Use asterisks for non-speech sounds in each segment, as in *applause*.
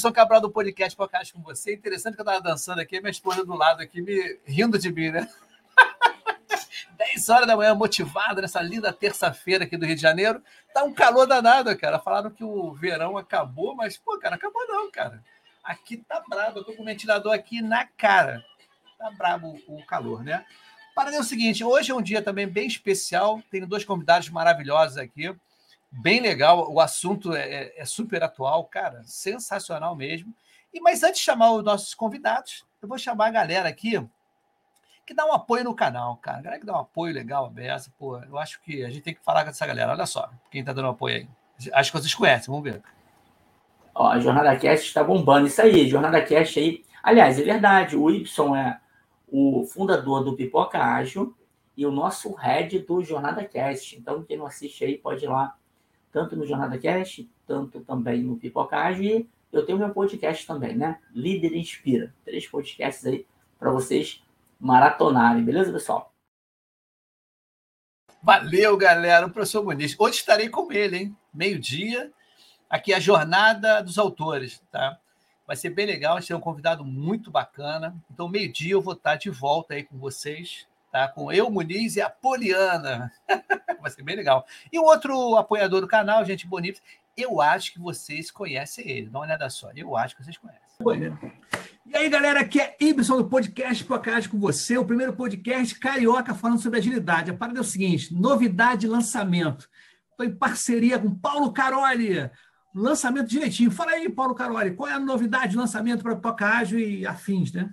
Ibson Cabral do podcast Podcast com você. Interessante que eu estava dançando aqui, minha esposa do lado aqui me rindo de mim, né? *laughs* 10 horas da manhã, motivada nessa linda terça-feira aqui do Rio de Janeiro. Tá um calor danado, cara. Falaram que o verão acabou, mas, pô, cara, acabou não, cara. Aqui tá brabo, eu tô com o ventilador aqui na cara. Tá brabo o calor, né? Para é o seguinte, hoje é um dia também bem especial. Tenho dois convidados maravilhosos aqui. Bem legal, o assunto é, é, é super atual, cara, sensacional mesmo. E mas antes de chamar os nossos convidados, eu vou chamar a galera aqui que dá um apoio no canal, cara. A galera que dá um apoio legal, aberto, pô, eu acho que a gente tem que falar com essa galera. Olha só, quem tá dando apoio aí. Acho que vocês conhecem, vamos ver. Ó, a Jornada Cast está bombando. Isso aí, Jornada Cast aí. Aliás, é verdade, o Y é o fundador do Pipoca Ágil e o nosso head do Jornada Cast. Então, quem não assiste aí pode ir lá, tanto no Jornada Cast, tanto também no Pipoca Ágil. E eu tenho meu podcast também, né? Líder Inspira. Três podcasts aí para vocês maratonarem, beleza, pessoal? Valeu, galera. O professor Muniz. Hoje estarei com ele, hein? Meio-dia aqui a jornada dos autores, tá? Vai ser bem legal, gente tem um convidado muito bacana. Então, meio-dia eu vou estar de volta aí com vocês, tá? Com eu, Muniz e a Poliana. *laughs* Vai ser bem legal. E o outro apoiador do canal, gente bonita, eu acho que vocês conhecem ele. Dá uma olhada só. Eu acho que vocês conhecem. E aí, galera, aqui é Ibson do podcast Podcast com você, o primeiro podcast carioca falando sobre agilidade. A parada é o seguinte: novidade de lançamento. Estou em parceria com Paulo Caroli, lançamento direitinho. Fala aí, Paulo Caroli, qual é a novidade de lançamento para Pipoca Ágil e afins, né?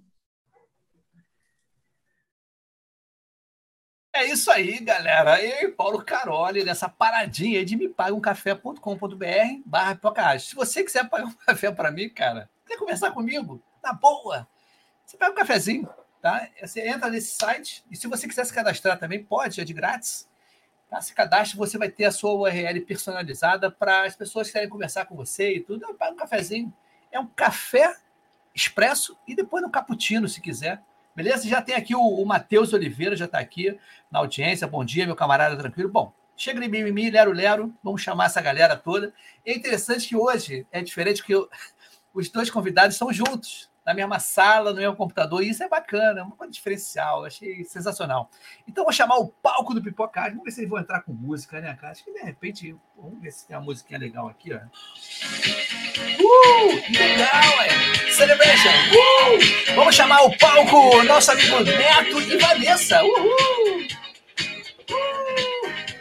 É isso aí, galera. Eu e Paulo Caroli nessa paradinha de me paga um café.com.br barra pipocagem. Se você quiser pagar um *laughs* café para mim, cara, quer conversar comigo? Na boa. Você pega um cafezinho, tá? Você entra nesse site e se você quiser se cadastrar também, pode, é de grátis. Tá? Se cadastre, você vai ter a sua URL personalizada para as pessoas que querem conversar com você e tudo. Paga um cafezinho. É um café expresso e depois um cappuccino, se quiser. Beleza? Já tem aqui o, o Matheus Oliveira, já está aqui na audiência. Bom dia, meu camarada, tranquilo? Bom, chega de mimimi, lero, lero. Vamos chamar essa galera toda. É interessante que hoje é diferente, porque *laughs* os dois convidados estão juntos na mesma sala, no mesmo computador, e isso é bacana, é uma coisa diferencial, achei sensacional. Então, vou chamar o palco do Pipocagem, vamos ver se eles vão entrar com música, né, cara? Acho que de repente, vamos ver se tem uma musiquinha legal aqui, ó. Uh, legal, é! Celebration! Uh! Vamos chamar o palco, nosso amigo Neto e Vanessa! Uhul! Uh!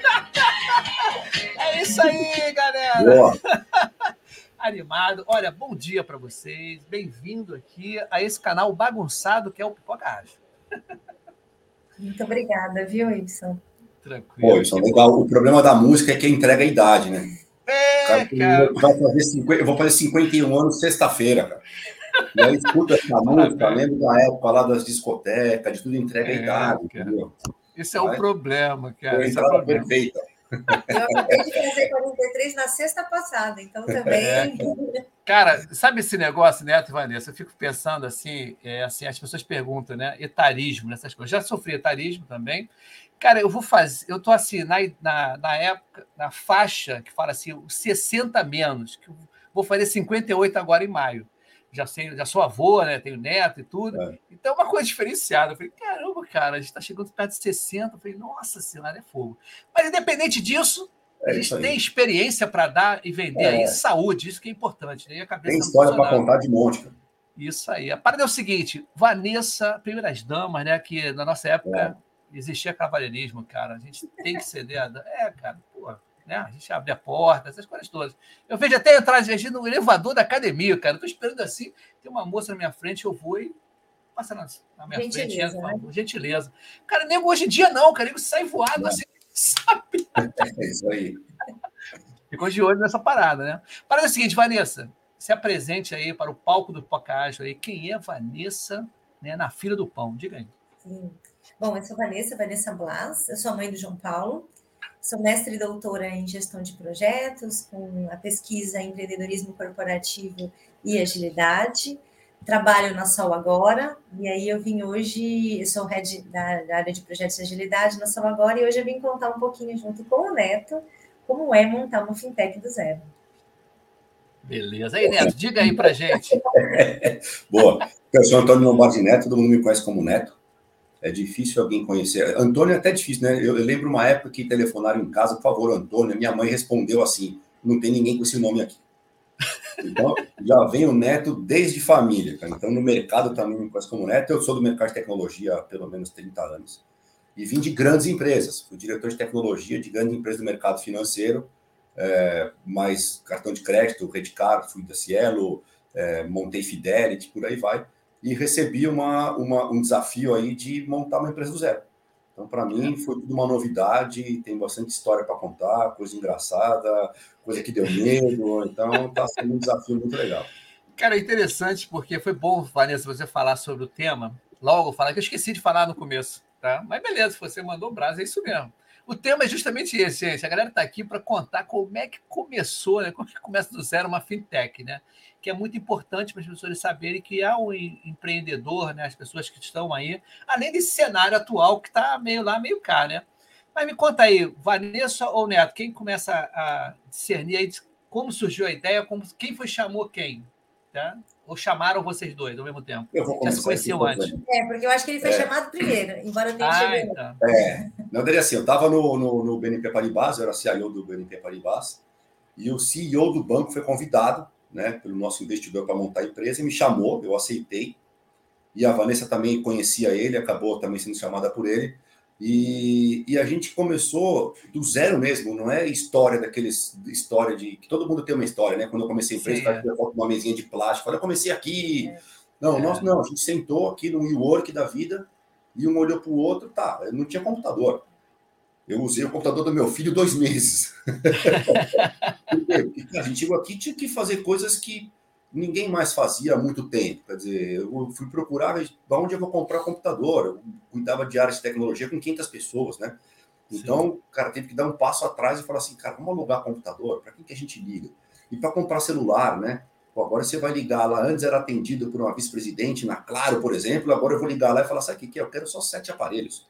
*laughs* é isso aí, galera! Boa animado. Olha, bom dia para vocês. Bem-vindo aqui a esse canal bagunçado que é o Pipoca Ágil. Muito obrigada, viu, Ibson? Tranquilo. Pô, Ibson, legal. O problema da música é que entrega a idade, né? É, cara, cara. Vai fazer 50, eu vou fazer 51 anos sexta-feira, cara. E aí escuta essa *laughs* música, lembro da época lá das discotecas, de tudo entrega É, em idade, cara. entendeu? Isso é o problema, Foi cara. a Esse é entrada problema. perfeita. Eu acabei de fazer 43 na sexta passada, então também. É. *laughs* Cara, sabe esse negócio, Neto e Vanessa? Eu fico pensando assim, é, assim, as pessoas perguntam, né? Etarismo, nessas coisas. Já sofri etarismo também. Cara, eu vou fazer, eu tô assim, na, na, na época, na faixa que fala assim, os 60 menos, que eu vou fazer 58 agora em maio. Já, sei, já sou avô, né? Tenho neto e tudo. É. Então é uma coisa diferenciada. Eu falei, caramba, cara, a gente está chegando perto de 60. Eu falei, nossa senhora, é fogo. Mas independente disso, a É gente isso aí. tem experiência para dar e vender É. aí saúde, isso que é importante. Né? A cabeça Tem história para contar de monte, cara. Isso aí. A parada é o seguinte: Vanessa, primeiras damas, né? Que na nossa época existia cavalheirismo, cara. A gente tem que ceder. a É, cara, pô, né? A gente abre a porta, essas coisas todas. Eu vejo até entrar gente no elevador da academia, cara. Eu tô esperando assim, tem uma moça na minha frente, eu vou e passa na, na minha frente, Gentileza, por né? favor, gentileza. Cara, nego hoje em dia não, cara. Nego sai voado assim, *laughs* sabe? É isso aí. Ficou de olho nessa parada, né? Parada é a seguinte, Vanessa, se apresente aí para o palco do Pocahontas aí. Quem é Vanessa né, na fila do pão? Diga aí. Sim. Bom, eu sou Vanessa, Vanessa Blas, eu sou a mãe do João Paulo, sou mestre e doutora em gestão de projetos, com a pesquisa em empreendedorismo corporativo e agilidade. Trabalho na Sol Agora, e aí eu vim hoje, eu sou head da, da área de projetos de agilidade na Sol Agora, e hoje eu vim contar um pouquinho junto com o Neto como é montar uma fintech do zero. Beleza. Aí, Neto, diga aí pra gente. *laughs* Boa. Eu sou Antônio Lombardi Neto, todo mundo me conhece como Neto. É difícil alguém conhecer. Antônio é até difícil, né? Eu, eu lembro uma época que telefonaram em casa, por favor, Antônio. Minha mãe respondeu assim: não tem ninguém com esse nome aqui. Então, *laughs* já vem o Neto desde família, cara. Então, no mercado também conhece como Neto. Eu sou do mercado de tecnologia há pelo menos 30 anos. E vim de grandes empresas. Fui diretor de tecnologia de grandes empresas do mercado financeiro, é, mais cartão de crédito, Redcard, fui da Cielo, é, montei Fidelity, por aí vai. E recebi uma, uma, um desafio aí de montar uma empresa do zero. Então, para mim, foi tudo uma novidade, tem bastante história para contar, coisa engraçada, coisa que deu medo. *laughs* Então, está sendo um desafio muito legal. Cara, é interessante porque foi bom, Vanessa, você falar sobre o tema. Logo falar, que eu esqueci de falar no começo, tá? Mas beleza, você mandou o braço, é isso mesmo. O tema é justamente esse, gente. A galera está aqui para contar como é que começou, né? Como é que começa do zero uma fintech, né? Que é muito importante para as pessoas saberem que há um empreendedor, né? As pessoas que estão aí, além desse cenário atual que está meio lá, meio cá, né? Mas me conta aí, Vanessa ou Neto, quem começa a discernir aí como surgiu a ideia, como, quem foi chamou quem? Tá? Ou chamaram vocês dois ao mesmo tempo? Eu vou Já se aqui, antes? É, porque eu acho que ele foi É. chamado primeiro, embora tenha Ah, chegado. então. É, na verdade, assim, eu estava no, no, no BNP Paribas, eu era CIO do BNP Paribas, e o CEO do banco foi convidado, né, pelo nosso investidor para montar a empresa, e me chamou, eu aceitei, e a Vanessa também conhecia ele, acabou também sendo chamada por ele, e, e a gente começou do zero mesmo, não é história daqueles, história de, que todo mundo tem uma história, né, quando eu comecei a empresa, é. eu uma mesinha de plástico, olha, eu comecei aqui, não, É. nós não, a gente sentou aqui no WeWork da vida, e um olhou para o outro, tá, eu não tinha computador. Eu usei o computador do meu filho dois meses. *laughs* A gente chegou aqui tinha que fazer coisas que ninguém mais fazia há muito tempo. Quer dizer, eu fui procurar de onde eu vou comprar computador. Eu cuidava de áreas de tecnologia com 500 pessoas, né? Então, o cara teve que dar um passo atrás e falar assim, cara, vamos alugar computador? Para quem que a gente liga? E para comprar celular, né? Pô, agora você vai ligar lá, antes era atendido por uma vice-presidente na Claro, por exemplo, agora eu vou ligar lá e falar, sabe o que que é? Eu quero só sete aparelhos.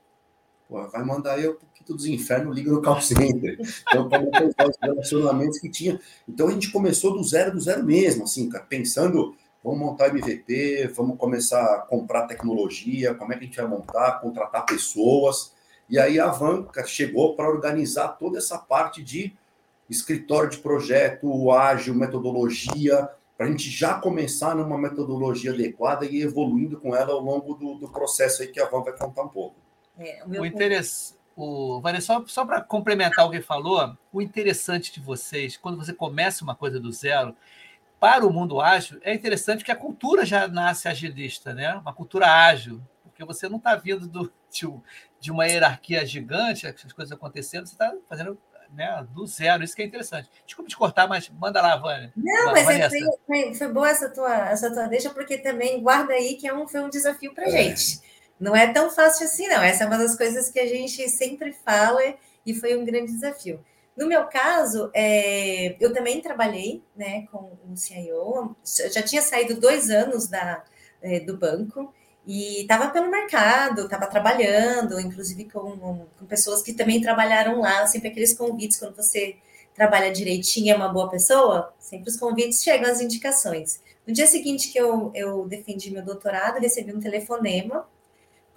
Pô, vai mandar eu, porque todos os infernos ligam no call center. Então, para os relacionamentos que tinha. Então, a gente começou do zero, do zero mesmo, assim, cara, pensando, vamos montar MVP, vamos começar a comprar tecnologia, como é que a gente vai montar, contratar pessoas. E aí a Van cara, chegou para organizar toda essa parte de escritório de projeto, ágil, metodologia, para a gente já começar numa metodologia adequada e evoluindo com ela ao longo do, do processo aí que a Van vai contar um pouco. É, o O meu interesse, o Vanessa, só, só para complementar o que falou, o interessante de vocês, quando você começa uma coisa do zero, para o mundo ágil, é interessante que a cultura já nasce agilista, né? Uma cultura ágil, porque você não está vindo do, de, de uma hierarquia gigante, as coisas acontecendo, você está fazendo né, do zero. Isso que é interessante. Desculpa te cortar, mas manda lá, Vânia. Não, mas é, foi, foi, foi, boa essa tua, essa tua deixa, porque também guarda aí que é um, foi um desafio para é. gente. Não é tão fácil assim, não. Essa é uma das coisas que a gente sempre fala e foi um grande desafio. No meu caso, é, eu também trabalhei né, com o CIO, já tinha saído dois anos da, é, do banco, e estava pelo mercado, estava trabalhando, inclusive com, com, pessoas que também trabalharam lá, sempre aqueles convites, quando você trabalha direitinho é uma boa pessoa, sempre os convites chegam as indicações. No dia seguinte que eu, eu defendi meu doutorado, recebi um telefonema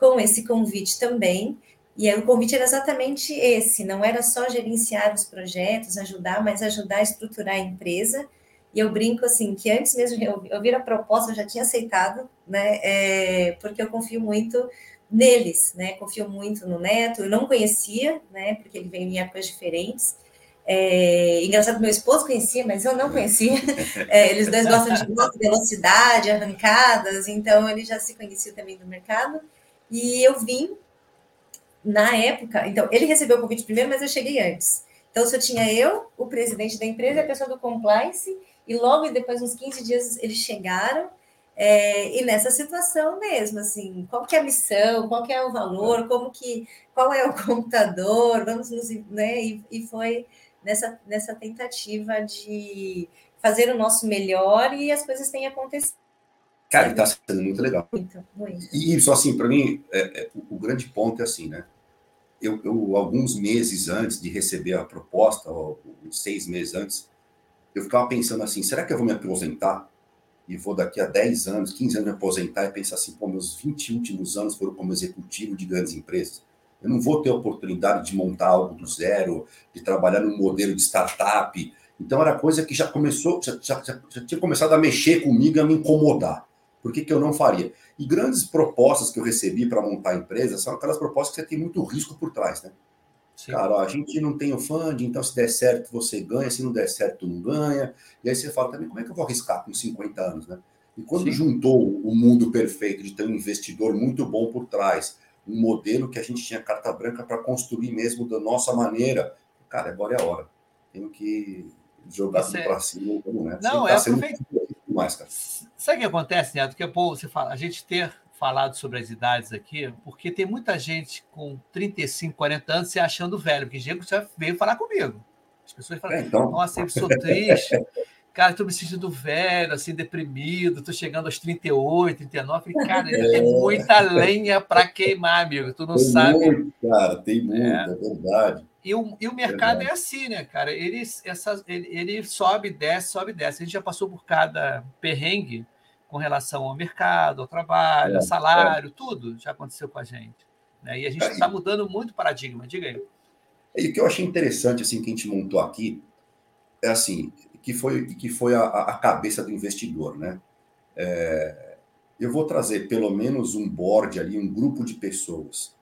com esse convite também, e aí, o convite era exatamente esse, não era só gerenciar os projetos, ajudar, mas ajudar a estruturar a empresa, e eu brinco assim, que antes mesmo de eu ouvir a proposta, eu já tinha aceitado, né? É, porque eu confio muito neles, né? Confio muito no Neto. Eu não conhecia, né? Porque ele veio em épocas diferentes. É, engraçado, meu esposo conhecia, mas eu não conhecia. É, eles dois gostam de velocidade, arrancadas, então ele já se conhecia também do mercado. E eu vim na época, então ele recebeu o convite primeiro, mas eu cheguei antes. Então, só tinha eu, o presidente da empresa, a pessoa do compliance e logo depois, uns 15 dias, eles chegaram. É, e nessa situação mesmo, assim, qual que é a missão, qual que é o valor, como que, qual é o computador, vamos nos, né, e, e foi nessa, nessa tentativa de fazer o nosso melhor e as coisas têm acontecido. Cara, está sendo muito legal. Muito, muito. E só assim, para mim, é, é, o, o grande ponto é assim, né? Eu, eu, alguns meses antes de receber a proposta, ou, seis meses antes, eu ficava pensando assim, será que eu vou me aposentar? E vou daqui a 10 anos, 15 anos me aposentar e pensar assim, pô, meus 20 últimos anos foram como executivo de grandes empresas. Eu não vou ter a oportunidade de montar algo do zero, de trabalhar num modelo de startup. Então era coisa que já começou, já, já, já tinha começado a mexer comigo, a me incomodar. Por que, que eu não faria? E grandes propostas que eu recebi para montar a empresa são aquelas propostas que você tem muito risco por trás, né? Sim. Cara, ó, a gente não tem o funding, então se der certo você ganha, se não der certo não ganha. E aí você fala também, como é que eu vou arriscar com 50 anos, né? E quando Sim. juntou o mundo perfeito de ter um investidor muito bom por trás, um modelo que a gente tinha carta branca para construir mesmo da nossa maneira, cara, agora é a hora. Tenho que jogar você... para cima, né? Não, tá é aproveitar. Mais, cara. Sabe o que acontece, Neto? Que é bom você fala, a gente ter falado sobre as idades aqui, porque tem muita gente com 35, 40 anos se achando velho, porque Diego já veio falar comigo. As pessoas falam, é, então. nossa, eu sou triste, cara, estou me sentindo velho, assim, deprimido, estou chegando aos 38, 39, cara, é. tem muita lenha para queimar, amigo, tu não tem sabe. Muito, cara, tem muito, é, é verdade. E o, e o mercado é, é assim, né, cara? Ele, essa, ele, ele sobe, desce, sobe, desce. A gente já passou por cada perrengue com relação ao mercado, ao trabalho, é, salário, é. tudo já aconteceu com a gente. Né? E a gente está mudando muito o paradigma, diga aí. E o que eu achei interessante, assim, que a gente montou aqui, é assim, que foi, que foi a, a cabeça do investidor, né? É, eu vou trazer pelo menos um board ali, um grupo de pessoas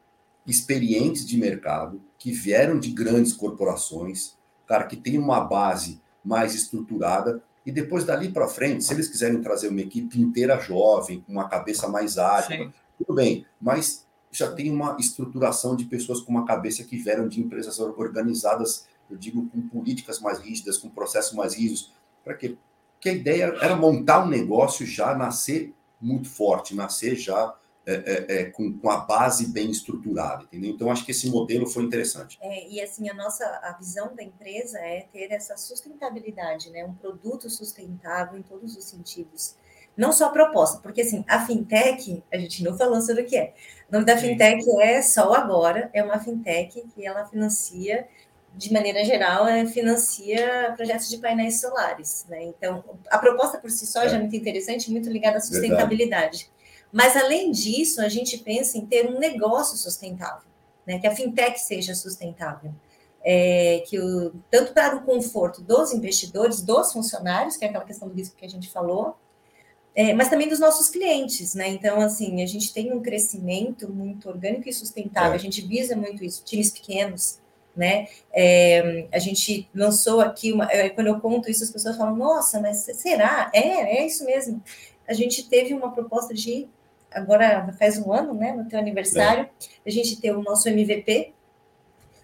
experientes de mercado, que vieram de grandes corporações, cara, que tem uma base mais estruturada e depois dali para frente, se eles quiserem trazer uma equipe inteira jovem, com uma cabeça mais ágil, tudo bem, mas já tem uma estruturação de pessoas com uma cabeça que vieram de empresas organizadas, eu digo, com políticas mais rígidas, com processos mais rígidos. Para quê? Porque a ideia era montar um negócio já nascer muito forte, nascer já é, é, é, com, com, a base bem estruturada, entendeu? Então, acho que esse modelo foi interessante. É, e, assim, a nossa a visão da empresa é ter essa sustentabilidade, né? Um produto sustentável em todos os sentidos. Não só a proposta, porque, assim, a fintech, a gente não falou sobre o que é. O nome da fintech é Sol Agora, é uma fintech que ela financia de maneira geral, é, financia projetos de painéis solares. Né? Então, a proposta por si só é. já é muito interessante, muito ligada à sustentabilidade. Verdade. Mas, além disso, a gente pensa em ter um negócio sustentável, né? que a fintech seja sustentável. É, que o, tanto para o conforto dos investidores, dos funcionários, que é aquela questão do risco que a gente falou, é, mas também dos nossos clientes, né? Então, assim, a gente tem um crescimento muito orgânico e sustentável, é. a gente visa muito isso, times pequenos, né? É, a gente lançou aqui, uma, é, quando eu conto isso, as pessoas falam, nossa, mas será? É, é isso mesmo. A gente teve uma proposta de agora faz um ano, né, no teu aniversário, é. a gente tem o nosso MVP,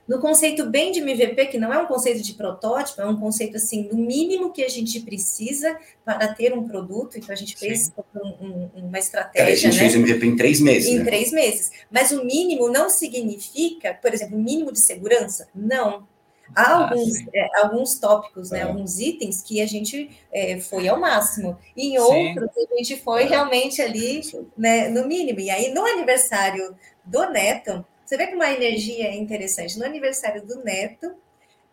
no conceito bem de MVP, que não é um conceito de protótipo, é um conceito assim do mínimo que a gente precisa para ter um produto, então a gente fez um, um, uma estratégia. É, a gente né? fez MVP em três meses. Em né? três meses. Mas o mínimo não significa, por exemplo, mínimo de segurança? Não. Há ah, alguns, é, alguns tópicos, né, é. alguns itens que a gente é, foi ao máximo, e em outros a gente foi é. realmente ali né, no mínimo. E aí, no aniversário do Neto, você vê que uma energia interessante. No aniversário do Neto,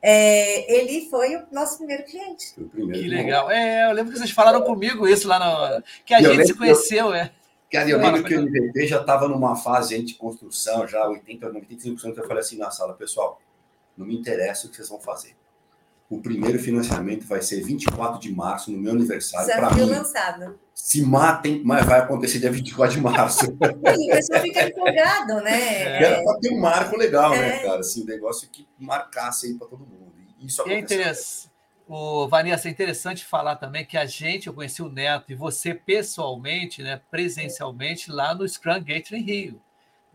é, ele foi o nosso primeiro cliente. Primeiro que legal. É, eu lembro que vocês falaram comigo isso lá no. Que a gente se conheceu, eu, é. Cara, eu lembro que o MVP já estava numa fase de construção, já 80, 95%. Eu falei assim na sala, pessoal, não me interessa o que vocês vão fazer. O primeiro financiamento vai ser 24 de março, no meu aniversário. Desafio mim, lançado. Se matem, mas vai acontecer dia 24 de março. *laughs* E o pessoal fica empolgado, né? Era para ter um marco legal, né, é. né, cara? Assim, um negócio que marcasse aí para todo mundo. Isso e é interessante. O Vanessa, é interessante falar também que a gente, eu conheci o Neto e você pessoalmente, né, presencialmente, lá no Scrum Gateway Rio.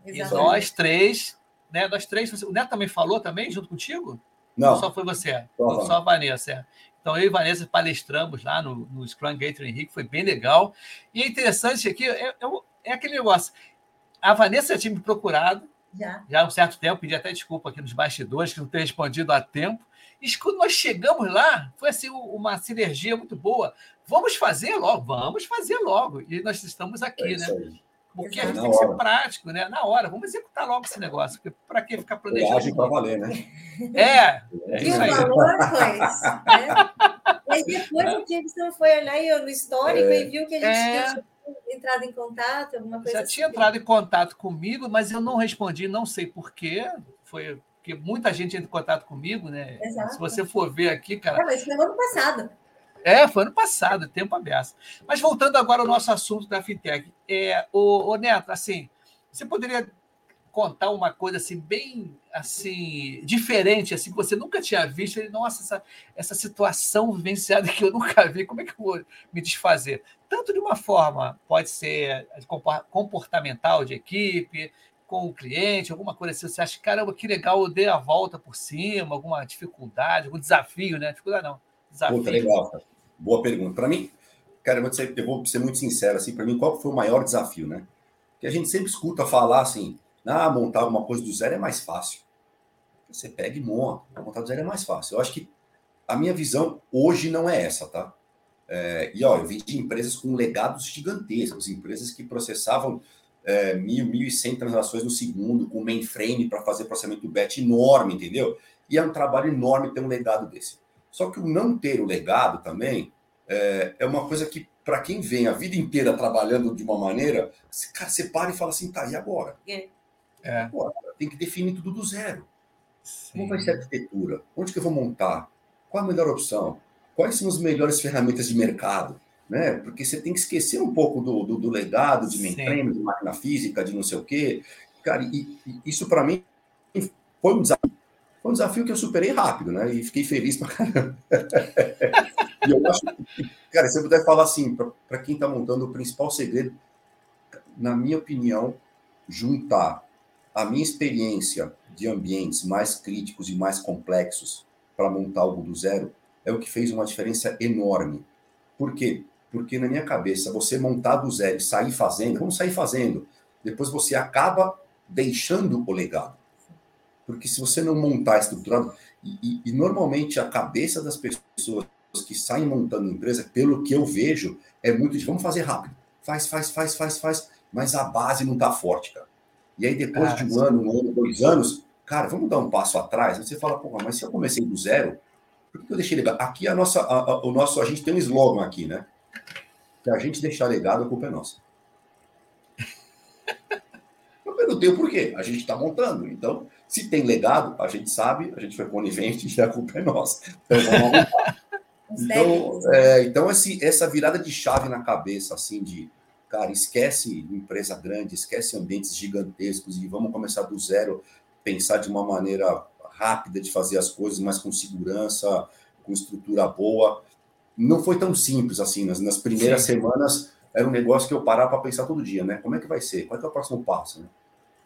Exatamente. E nós três, né, nós três, o Neto também falou também junto contigo? Não. Ou só foi você? Só, só a Vanessa. É. Então, eu e Vanessa palestramos lá no, no Scrum Gateway Henrique, foi bem legal. E é interessante aqui, é, é, é aquele negócio. A Vanessa tinha me procurado, já. já há um certo tempo, pedi até desculpa aqui nos bastidores, que não tenho respondido a tempo. E quando nós chegamos lá, foi assim uma sinergia muito boa. Vamos fazer logo, vamos fazer logo. E nós estamos aqui, é né? Aí. Porque a gente tem que ser prático, né? Na hora, vamos executar logo esse negócio. Para que ficar planejando? Age para valer, né? É. é e o valor foi. Né? *laughs* Mas depois o Gibson foi olhar eu no histórico é. e viu que a gente é. tinha entrado em contato, alguma coisa Já assim. tinha entrado em contato comigo, mas eu não respondi, não sei porquê. Foi porque muita gente entra em contato comigo, né? Exato. Se você for ver aqui, cara. Ah, mas foi no ano passado. É, foi ano passado, tempo aberto. Mas voltando agora ao nosso assunto da fintech, é, o, o Neto, assim, você poderia contar uma coisa assim bem assim diferente, assim que você nunca tinha visto? Nossa, essa, essa situação vivenciada que eu nunca vi, como é que eu vou me desfazer? Tanto de uma forma, pode ser comportamental de equipe, com o cliente, alguma coisa assim, você acha, caramba, que legal, eu dei a volta por cima, alguma dificuldade, algum desafio, né? Dificuldade não, Puta, legal. Boa pergunta. Para mim, cara, eu vou, ser, eu vou ser muito sincero, assim, para mim, qual foi o maior desafio, né? Que a gente sempre escuta falar assim, ah, montar uma coisa do zero é mais fácil. Você pega e monta, montar do zero é mais fácil. Eu acho que a minha visão hoje não é essa, tá? É, e ó, eu vi de empresas com legados gigantescos, empresas que processavam é, mil, mil e cem transações no segundo, com mainframe para fazer processamento do batch enorme, entendeu? E é um trabalho enorme ter um legado desse. Só que o não ter o legado também é, é uma coisa que, para quem vem a vida inteira trabalhando de uma maneira, cara, você para e fala assim, tá, e agora? É. é. Agora, tem que definir tudo do zero. Sim. Como vai ser a arquitetura? Onde que eu vou montar? Qual a melhor opção? Quais são as melhores ferramentas de mercado? Né? Porque você tem que esquecer um pouco do, do, do legado de mainframe, de máquina física, de não sei o quê. Cara, e, e isso para mim foi um desafio. Foi um desafio que eu superei rápido, né? E fiquei feliz pra caramba. *laughs* e eu acho que, cara, se eu puder falar assim, para quem está montando, o principal segredo, na minha opinião, juntar a minha experiência de ambientes mais críticos e mais complexos para montar algo do zero é o que fez uma diferença enorme. Por quê? Porque na minha cabeça, você montar do zero e sair fazendo, vamos sair fazendo, depois você acaba deixando o legado. Porque se você não montar estruturado, e, e, normalmente a cabeça das pessoas que saem montando empresa, pelo que eu vejo, é muito de vamos fazer rápido. Faz, faz, faz, faz, faz, mas a base não está forte, cara. E aí, depois ah, de um sim. ano, um ano, dois anos, cara, vamos dar um passo atrás. Você fala, porra, mas se eu comecei do zero, por que eu deixei legado? Aqui a nossa, a, a, o nosso, a gente tem um slogan aqui, né? Se a gente deixar legado, a culpa é nossa. Perguntei o porquê. A gente está montando. Então, se tem legado, a gente sabe, a gente foi conivente e *laughs* a culpa é nossa. Então, vamos *laughs* Então, é, então esse, essa virada de chave na cabeça, assim, de, cara, esquece empresa grande, esquece ambientes gigantescos e vamos começar do zero, pensar de uma maneira rápida de fazer as coisas, mas com segurança, com estrutura boa. Não foi tão simples assim. Nas, nas primeiras Sim. semanas era um negócio que eu parava para pensar todo dia, né? Como é que vai ser? Qual é, é o próximo passo? Né?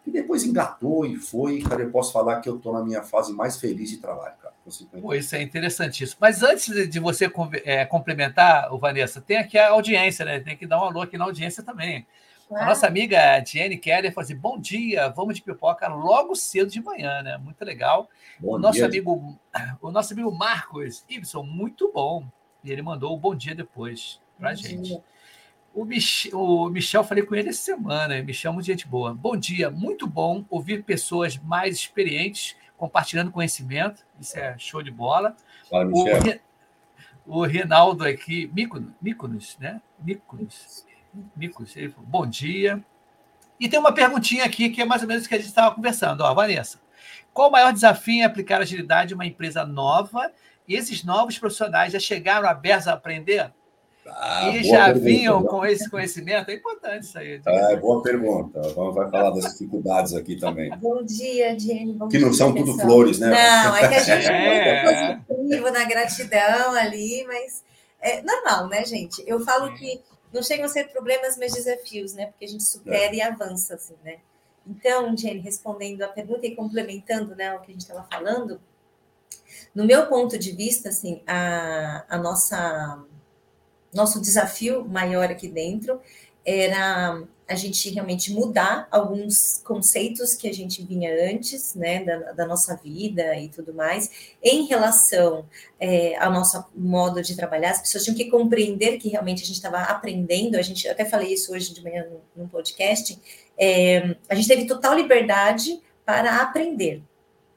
E depois engatou e foi, cara, eu posso falar que eu estou na minha fase mais feliz de trabalho, cara. Pô, isso é interessantíssimo. Mas antes de você é, complementar, o Vanessa, tem aqui a audiência, né? Tem que dar um alô aqui na audiência também. A nossa amiga Jenny Keller falou assim: bom dia, vamos de pipoca logo cedo de manhã, né? Muito legal. Bom o nosso dia. amigo, o nosso amigo Marcos Ibson, muito bom. E ele mandou o bom dia depois para a gente. Dia. O, Mich o Michel, falei com ele essa semana. Michel, muito gente boa. Bom dia, muito bom ouvir pessoas mais experientes compartilhando conhecimento. Isso é show de bola. Fala, Michel. O, Re... o Reinaldo aqui, Míconos, né? Míconos. Míconos, ele falou, bom dia. E tem uma perguntinha aqui que é mais ou menos o que a gente estava conversando. Ó, Vanessa, qual o maior desafio em aplicar agilidade em uma empresa nova? E esses novos profissionais já chegaram abertos a aprender? Ah, e já pergunta, vinham né? com esse conhecimento? É importante isso aí. É, boa pergunta. Vamos vai falar das dificuldades aqui também. *laughs* Bom dia, Jenny. que não são tudo flores, né? Não, é que a *laughs* gente é positivo na gratidão ali, mas é normal, né, gente? Eu falo que não chegam a ser problemas, mas desafios, né? Porque a gente supera é. e avança, assim, né? Então, Jenny, respondendo a pergunta e complementando né, o que a gente estava falando, no meu ponto de vista, assim, a, a nossa nosso desafio maior aqui dentro era a gente realmente mudar alguns conceitos que a gente vinha antes, né, da, da nossa vida e tudo mais, em relação é, ao nosso modo de trabalhar. As pessoas tinham que compreender que realmente a gente estava aprendendo. A gente até falei isso hoje de manhã no, no podcast. É, a gente teve total liberdade para aprender.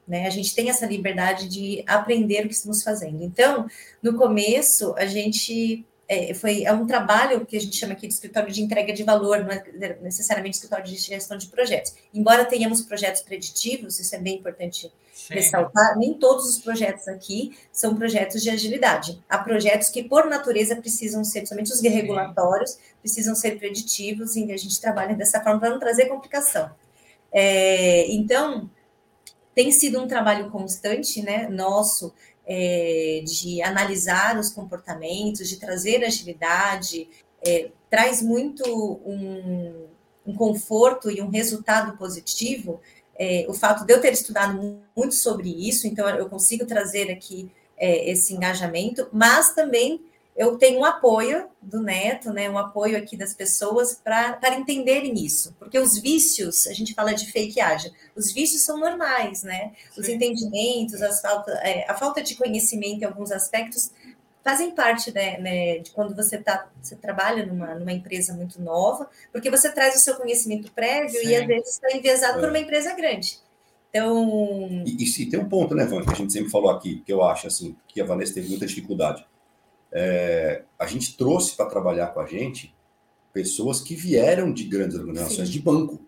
Né? A gente tem essa liberdade de aprender o que estamos fazendo. Então, no começo, a gente é, foi, é um trabalho que a gente chama aqui de escritório de entrega de valor, não é necessariamente escritório de gestão de projetos. Embora tenhamos projetos preditivos, isso é bem importante Sim. ressaltar, nem todos os projetos aqui são projetos de agilidade. Há projetos que, por natureza, precisam ser, somente os regulatórios, precisam ser preditivos, e a gente trabalha dessa forma para não trazer complicação. É, então, tem sido um trabalho constante, né, nosso, é, de analisar os comportamentos, de trazer agilidade, é, traz muito um, um, conforto e um resultado positivo. É, o fato de eu ter estudado muito sobre isso, então eu consigo trazer aqui esse engajamento, mas também eu tenho um apoio do neto, né, um apoio aqui das pessoas para entenderem isso, porque os vícios, a gente fala de fake ágil, os vícios são normais, né? Os Sim. entendimentos, as falta, é, a falta de conhecimento em alguns aspectos fazem parte né, né, de quando você tá, você trabalha numa, numa empresa muito nova, porque você traz o seu conhecimento prévio Sim. e às vezes está enviesado é. por uma empresa grande. Então. E, e, tem um ponto, né, Van, que a gente sempre falou aqui, que eu acho assim, que a Vanessa teve muita dificuldade é, a gente trouxe para trabalhar com a gente pessoas que vieram de grandes organizações Sim. de banco.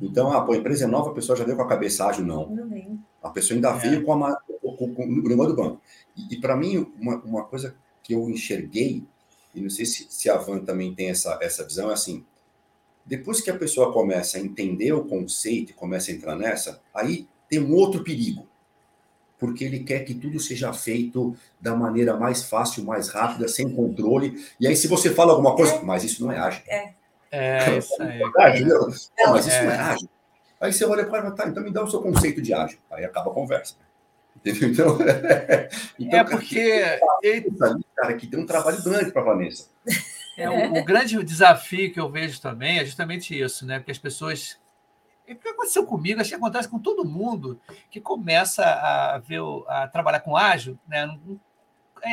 Então, ah, pô, a empresa é nova, a pessoa já veio com a cabeça ágil, não. não a pessoa ainda é. veio com, a, com, com, com o negócio do banco. E, e para mim, uma, uma coisa que eu enxerguei, e não sei se, se a Van também tem essa, essa visão, é assim, depois que a pessoa começa a entender o conceito e começa a entrar nessa, aí tem um outro perigo porque ele quer que tudo seja feito da maneira mais fácil, mais rápida, sem controle. E aí, se você fala alguma coisa, é. mas isso não é ágil. É, é *laughs* isso aí. Não, mas isso não é ágil. Aí você olha para tá, então me dá o seu conceito de ágil. Aí acaba a conversa. Entendeu? Então, *laughs* então é porque. Ele... Cara, que tem um trabalho grande para a Vanessa. É, o, o, grande desafio que eu vejo também é justamente isso, né? Porque as pessoas o que aconteceu comigo, acho que acontece com todo mundo que começa a ver, a trabalhar com ágil, né?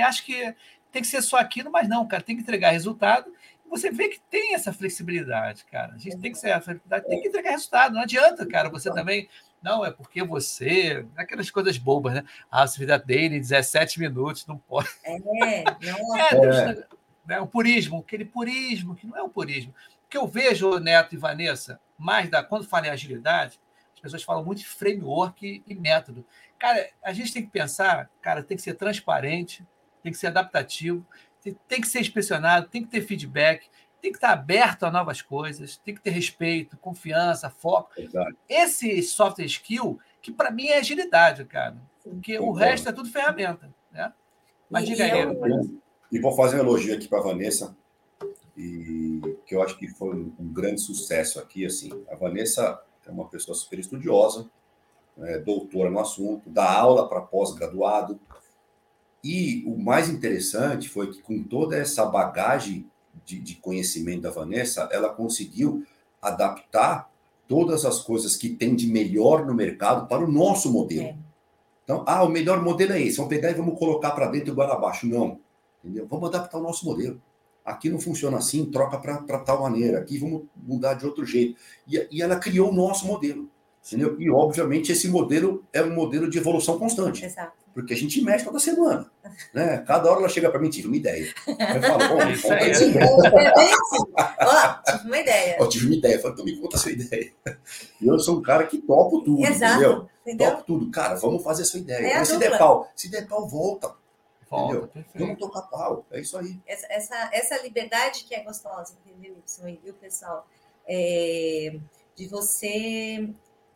acho que tem que ser só aquilo, mas não, cara, tem que entregar resultado. Você vê que tem essa flexibilidade, cara. A gente tem que ser essa flexibilidade, tem que entregar resultado. Não adianta, cara, você também. Não, é porque você. Aquelas coisas bobas, né? Ah, se vida dele 17 minutos, não pode. É, não. *laughs* É, é. Né, o purismo, aquele purismo, que não é o purismo. O que eu vejo, Neto e Vanessa, mais da. Quando falo em agilidade, as pessoas falam muito de framework e método. Cara, a gente tem que pensar, cara, tem que ser transparente, tem que ser adaptativo, tem, tem que ser inspecionado, tem que ter feedback, tem que estar aberto a novas coisas, tem que ter respeito, confiança, foco. Exato. Esse soft skill, que para mim é agilidade, cara. Porque o resto é tudo ferramenta. Né? Mas diga aí. Eu, e vou fazer um elogio aqui para a Vanessa e que eu acho que foi um grande sucesso aqui. Assim, a Vanessa é uma pessoa super estudiosa, é, doutora no assunto, dá aula para pós-graduado. E o mais interessante foi que, com toda essa bagagem de, de conhecimento da Vanessa, ela conseguiu adaptar todas as coisas que tem de melhor no mercado para o nosso modelo. É. Então, ah, o melhor modelo é esse, vamos pegar e vamos colocar para dentro e igual abaixo. Não, entendeu? Vamos adaptar o nosso modelo. Aqui não funciona assim, troca para tal maneira. Aqui vamos mudar de outro jeito. E, e ela criou o nosso modelo. Entendeu? E, obviamente, esse modelo é um modelo de evolução constante. Exato. Porque a gente mexe toda semana. Né? Cada hora ela chega para mim, tive uma ideia. Eu falo, bom, me conta essa ideia. Ó, tive uma ideia. Ó, tive uma ideia. Eu falo, então me conta a sua ideia. E eu sou um cara que topo tudo, Exato. entendeu? entendeu? Topo tudo. Cara, vamos fazer a sua ideia. É se der pau, se der pau, volta. Volta, Vamos tocar pau. É isso aí. Essa, essa, essa liberdade que é gostosa, entendeu, viu, pessoal? É, de você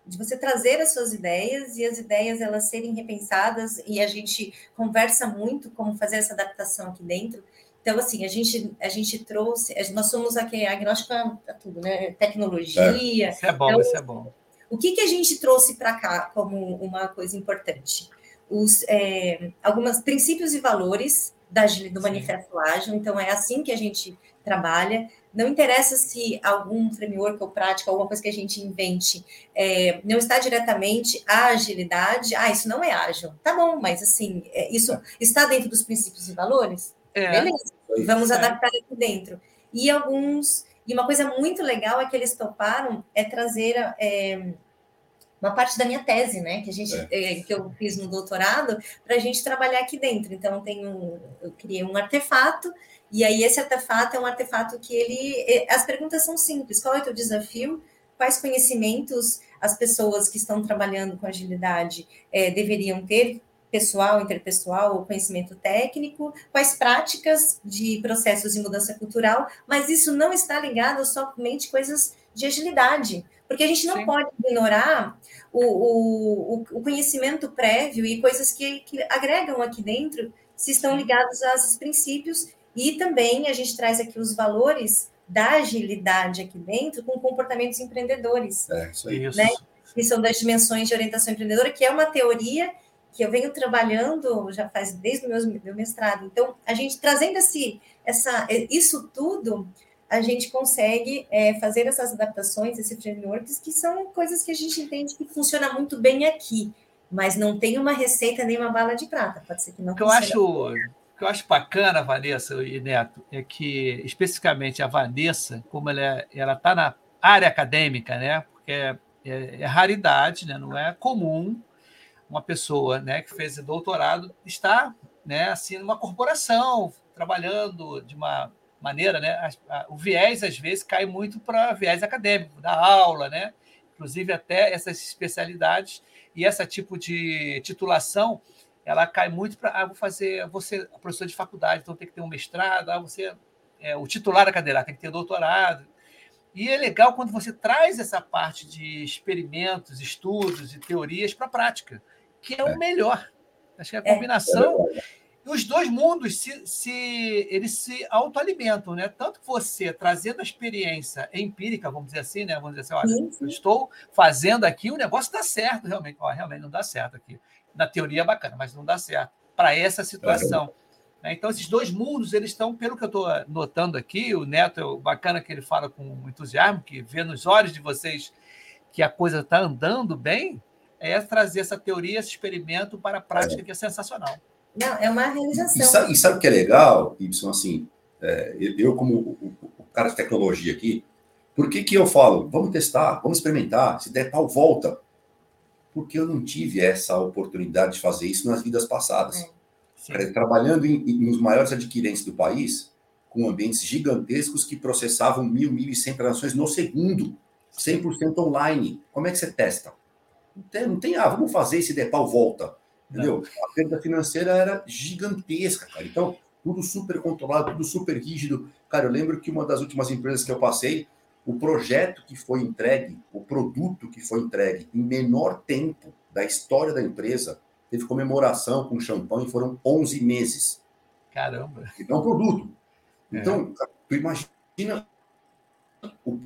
de você trazer as suas ideias e as ideias elas serem repensadas e a gente conversa muito como fazer essa adaptação aqui dentro. Então, assim, a gente, a gente trouxe, nós somos aqui agnóstica a tudo, né? Tecnologia. É. Isso é bom, então, isso é bom. O que, que a gente trouxe para cá como uma coisa importante? Os é, alguns princípios e valores da, do Manifesto Ágil, então é assim que a gente trabalha. Não interessa se algum framework ou prática, alguma coisa que a gente invente, é, não está diretamente à agilidade. Ah, isso não é ágil. Tá bom, mas assim, é, isso está dentro dos princípios e valores? É. Beleza, vamos é. adaptar aqui dentro. E alguns. E uma coisa muito legal é que eles toparam é trazer é, uma parte da minha tese, né? Que a gente é. que eu fiz no doutorado para a gente trabalhar aqui dentro. Então, tenho, eu criei um artefato e aí esse artefato é um artefato que ele. As perguntas são simples. Qual é o teu desafio? Quais conhecimentos as pessoas que estão trabalhando com agilidade é, deveriam ter? Pessoal, interpessoal ou conhecimento técnico, quais práticas de processos de mudança cultural, mas isso não está ligado somente a coisas de agilidade, porque a gente não Sim. pode ignorar o, o, o, conhecimento prévio e coisas que, que agregam aqui dentro se estão ligados a esses princípios e também a gente traz aqui os valores da agilidade aqui dentro com comportamentos empreendedores. É, isso aí. Né? Que são das dimensões de orientação empreendedora, que é uma teoria que eu venho trabalhando já faz desde o meu, meu mestrado. Então, a gente trazendo esse, essa, isso tudo, a gente consegue é, fazer essas adaptações, esses frameworks, que são coisas que a gente entende que funciona muito bem aqui, mas não tem uma receita nem uma bala de prata. Pode ser que não. Eu acho que eu acho bacana, Vanessa e Neto, é que, especificamente, a Vanessa, como ela é, está na área acadêmica, né? Porque é, é, é, raridade, né? não é comum uma pessoa né, que fez doutorado estar né, assim, numa corporação, trabalhando de uma maneira, né? A, a, o viés, às vezes, cai muito para viés acadêmico, da aula, né? Inclusive, até essas especialidades e esse tipo de titulação ela cai muito para ah, vou fazer, você professor de faculdade, então tem que ter um mestrado, ah, você é, o titular da cadeira tem que ter doutorado. E é legal quando você traz essa parte de experimentos, estudos e teorias para a prática, que é o é. melhor. Acho que é a é. combinação. É. os dois mundos se, se, eles se autoalimentam, né? Tanto você trazendo a experiência empírica, vamos dizer assim, né? Vamos dizer assim, olha, estou fazendo aqui, o negócio dá certo, realmente. Ó, realmente não dá certo aqui na teoria é bacana, mas não dá certo para essa situação. É. Então, esses dois mundos, eles estão, pelo que eu estou notando aqui, o Neto, é bacana que ele fala com entusiasmo, que vê nos olhos de vocês que a coisa está andando bem, é trazer essa teoria, esse experimento para a prática, é. que é sensacional. Não, é uma realização. E sabe, e sabe o que é legal, Ibson? Assim, é, eu, como o, o, cara de tecnologia aqui, por que, que eu falo, vamos testar, vamos experimentar, se der pau, volta porque eu não tive essa oportunidade de fazer isso nas vidas passadas. É. Trabalhando em, em, nos maiores adquirentes do país, com ambientes gigantescos que processavam mil, mil e cem transações no segundo, 100% online. Como é que você testa? Não tem, não tem ah, vamos fazer esse depau volta. Entendeu? Não. A perda financeira era gigantesca, cara. Então, tudo super controlado, tudo super rígido. Cara, eu lembro que uma das últimas empresas que eu passei, o projeto que foi entregue, o produto que foi entregue em menor tempo da história da empresa, teve comemoração com champanhe, foram 11 meses. Caramba! Então, um produto. É. Então, tu imagina o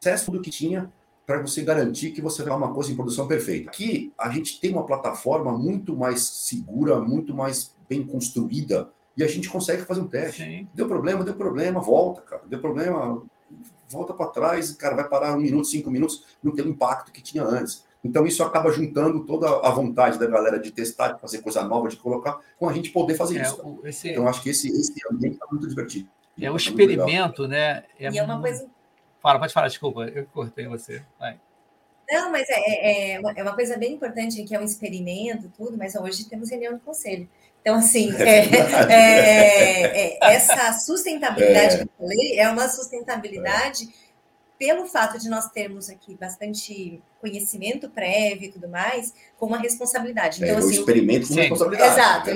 acesso do que tinha para você garantir que você vai uma coisa em produção perfeita. Aqui a gente tem uma plataforma muito mais segura, muito mais bem construída e a gente consegue fazer um teste. Sim. Deu problema, deu problema, volta, cara. Deu problema, volta para trás, cara, vai parar um minuto, cinco minutos, não tem o impacto que tinha antes. Então, isso acaba juntando toda a vontade da galera de testar, de fazer coisa nova, de colocar, com a gente poder fazer é, isso. Esse... Então, acho que esse, esse ambiente está muito divertido. É o tá experimento, né? É e é uma coisa Fala, pode falar, desculpa, eu cortei você. Vai. Não, mas é, é, é, é, uma coisa bem importante que é um experimento, tudo, mas hoje temos reunião do conselho. Então, assim, é, *laughs* é, é, é essa sustentabilidade que eu falei é uma sustentabilidade pelo fato de nós termos aqui bastante conhecimento prévio e tudo mais, com uma responsabilidade. Então, assim, o experimento com responsabilidade. Exato.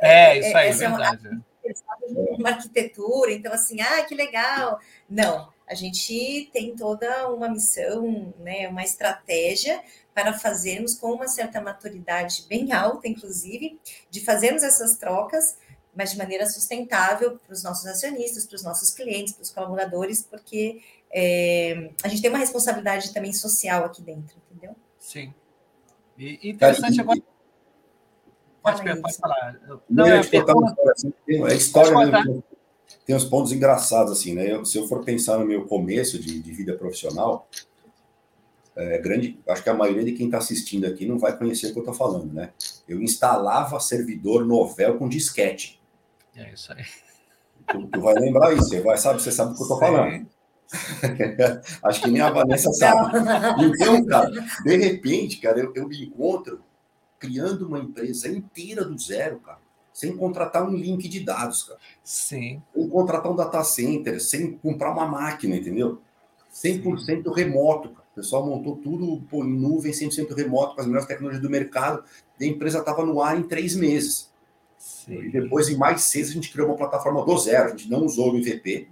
É, isso aí, é, verdade. Uma, uma arquitetura, então, assim, ah, que legal. Não, a gente tem toda uma missão, né, uma estratégia para fazermos com uma certa maturidade bem alta, inclusive, de fazermos essas trocas, mas de maneira sustentável para os nossos acionistas, para os nossos clientes, para os colaboradores, porque é, a gente tem uma responsabilidade também social aqui dentro, entendeu? Sim. E interessante agora. Pode, pode falar. Não, é, pergunta... é história mesmo tem uns pontos engraçados, assim, né? Eu, se eu for pensar no meu começo de, de vida profissional, é, grande, acho que a maioria de quem está assistindo aqui não vai conhecer o que eu estou falando, né? Eu instalava servidor novel com disquete. É isso aí. Tu, tu vai lembrar isso, você vai, sabe, você sabe do que eu estou falando. *laughs* acho que nem a Vanessa sabe. Então, cara, de repente, cara, eu, eu me encontro criando uma empresa inteira do zero, cara sem contratar um link de dados, cara. Sim. Sem contratar um data center, sem comprar uma máquina, entendeu? 100% Sim. remoto, cara. O pessoal montou tudo pô, em nuvem, 100% remoto, com as melhores tecnologias do mercado. E a empresa estava no ar em três meses. Sim. E depois, em mais seis, a gente criou uma plataforma do zero. A gente não usou o MVP.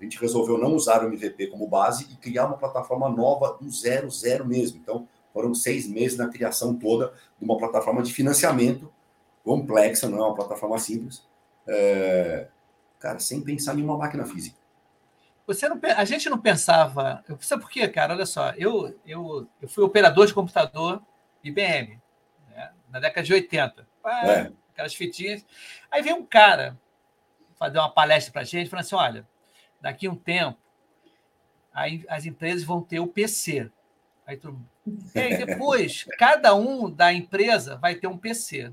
A gente resolveu não usar o MVP como base e criar uma plataforma nova do zero, zero mesmo. Então, foram seis meses na criação toda de uma plataforma de financiamento complexa, não é uma plataforma simples. É, cara, sem pensar em uma máquina física. Você não, a gente não pensava. Sabe por quê, cara? Olha só, eu, eu, eu fui operador de computador IBM, né? na década de 80. é. Aquelas fitinhas. Aí veio um cara fazer uma palestra para a gente, falando assim: olha, daqui a um tempo, aí as empresas vão ter o PC. Aí, e aí depois, *laughs* cada um da empresa vai ter um PC.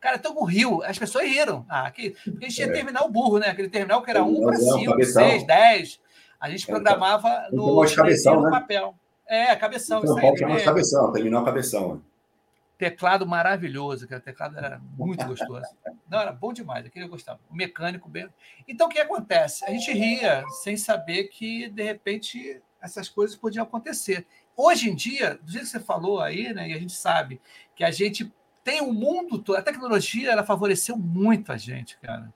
Cara, no Rio, as pessoas riram. Ah, que, porque a gente tinha é. terminal burro, né? Aquele terminal que era um para cinco, seis, dez. A gente programava no, cabeção, né? papel. É, cabeção. Então, isso aí, cabeção, terminal cabeção. Teclado maravilhoso, que o teclado era muito gostoso. Não, era bom demais, aquele eu gostava. O mecânico bem. Então, o que acontece? A gente ria sem saber que, de repente, essas coisas podiam acontecer. Hoje em dia, do jeito que você falou aí, né, e a gente sabe que a gente tem o mundo todo. A tecnologia ela favoreceu muito a gente, cara.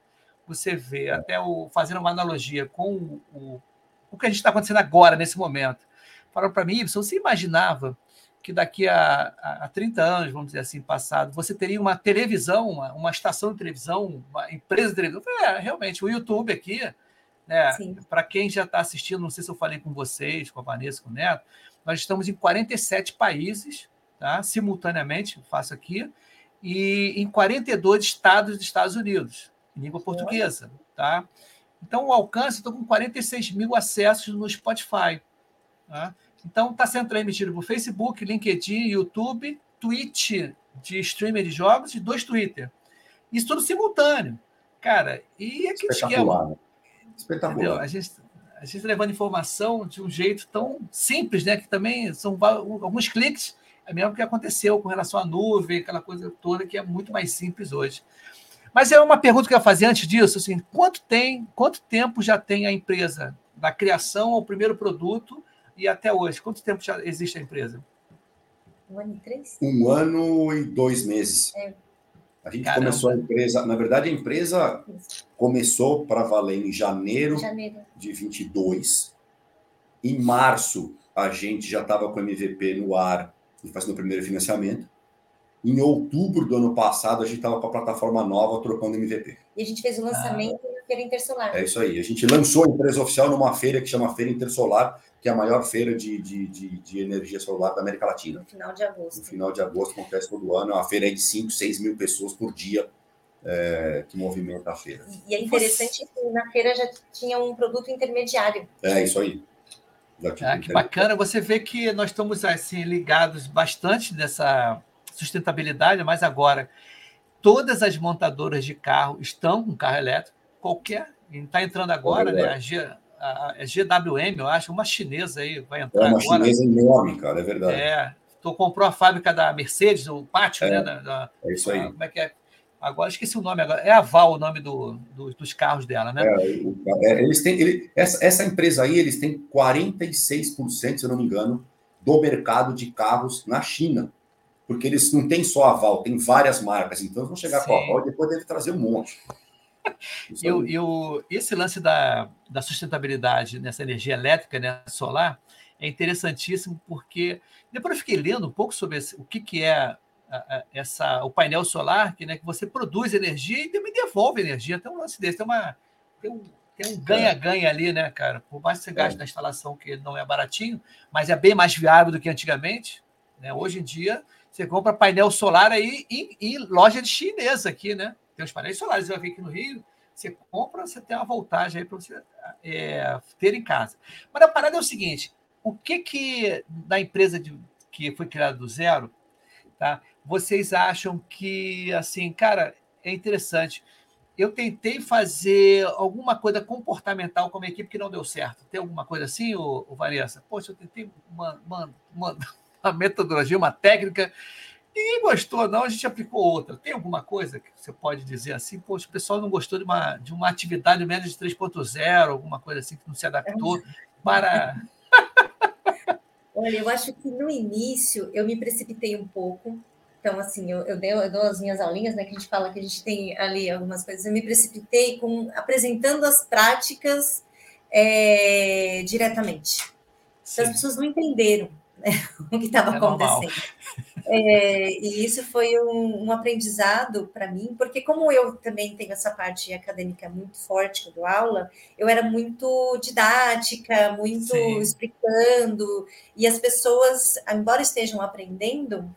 Você vê, até o, fazendo uma analogia com o, o, o que a gente está acontecendo agora, nesse momento. Falaram para mim, você imaginava que daqui a, a, 30 anos, vamos dizer assim, passado, você teria uma televisão, uma, uma estação de televisão, uma empresa de televisão? É, realmente, o YouTube aqui, né, para quem já está assistindo, não sei se eu falei com vocês, com a Vanessa, com o Neto, nós estamos em 47 países, tá? simultaneamente, faço aqui, e em 42 estados dos Estados Unidos, em língua portuguesa. Tá? Então, o alcance, estou com 46 mil acessos no Spotify. Tá? Então, está sendo transmitido por Facebook, LinkedIn, YouTube, Twitch de streamer de jogos e dois Twitter. Isso tudo simultâneo. Cara, e aquele esquema. Né? Espetacular. A gente, a gente levando informação de um jeito tão simples, né? Que também são alguns cliques é mesmo que aconteceu com relação à nuvem, aquela coisa toda que é muito mais simples hoje. Mas é uma pergunta que eu ia fazer antes disso, assim, quanto tem, quanto tempo já tem a empresa da criação ao primeiro produto e até hoje? Quanto tempo já existe a empresa? Um ano e três? Um ano e dois meses. É. A gente Caramba. começou a empresa, na verdade a empresa começou para valer em janeiro, janeiro de 22. Em março a gente já estava com o MVP no ar fazendo o primeiro financiamento. Em outubro do ano passado, a gente estava com a plataforma nova trocando MVP. E a gente fez o lançamento ah. em Feira Intersolar. É isso aí. A gente lançou a empresa oficial numa feira que chama Feira Intersolar, que é a maior feira de, de, de, de energia solar da América Latina. No final de agosto. No final de agosto, acontece todo ano. É uma feira de 5, 6 mil pessoas por dia é, que movimenta a feira. E é interessante que na feira já tinha um produto intermediário. É, isso aí. Ah, que bacana. Você vê que nós estamos assim ligados bastante nessa sustentabilidade, mas agora todas as montadoras de carro estão com carro elétrico, qualquer. Está entrando agora, é né? A, G, a, a, GWM, eu acho, uma chinesa aí vai entrar agora. É uma agora. chinesa enorme, cara, é verdade. É. Tu comprou a fábrica da Mercedes, o pátio, é, né? Da, da, é isso aí. Como é que é? Agora esqueci o nome agora. É a Val o nome do, do, dos carros dela, né? É, é, eles têm, ele, essa, essa empresa aí, eles têm 46%, se eu não me engano, do mercado de carros na China. Porque eles não têm só a Val, tem várias marcas. Então, eles vão chegar Sim. com a Val e depois deve trazer um monte. *laughs* e, o, esse lance da, da sustentabilidade nessa energia elétrica, né, solar, é interessantíssimo porque depois eu fiquei lendo um pouco sobre esse, o que, que é essa, o painel solar, que, né, que você produz energia e também devolve energia. Tem um lance desse, tem, uma, tem um tem um ganha-ganha ali, né, cara? Por mais que você gaste é. na instalação, que não é baratinho, mas é bem mais viável do que antigamente. Né? Hoje em dia, você compra painel solar aí em, em loja de chinesa aqui, né? Tem os painéis solares, vai ver aqui no Rio, você compra, você tem uma voltagem aí para você é, ter em casa. Mas a parada é o seguinte: o que que da empresa de, que foi criada do zero, tá? Vocês acham que, assim, cara, é interessante. Eu tentei fazer alguma coisa comportamental com a minha equipe que não deu certo. Tem alguma coisa assim, ô, ô Vanessa? Poxa, eu tentei uma, uma, uma, *laughs* uma metodologia, uma técnica, ninguém gostou, não, a gente aplicou outra. Tem alguma coisa que você pode dizer assim? Poxa, o pessoal não gostou de uma, de uma atividade menos de 3.0, alguma coisa assim que não se adaptou para. *laughs* *laughs* Olha, eu acho que no início eu me precipitei um pouco então, assim, eu, eu, dei, eu dou as minhas aulinhas, né, que a gente fala que a gente tem ali algumas coisas. Eu me precipitei com apresentando as práticas é, diretamente. Então, as pessoas não entenderam né, *laughs* o que estava é acontecendo. É, e isso foi um, um aprendizado para mim, porque como eu também tenho essa parte acadêmica muito forte do aula, eu era muito didática, muito Sim. explicando, e as pessoas, embora estejam aprendendo,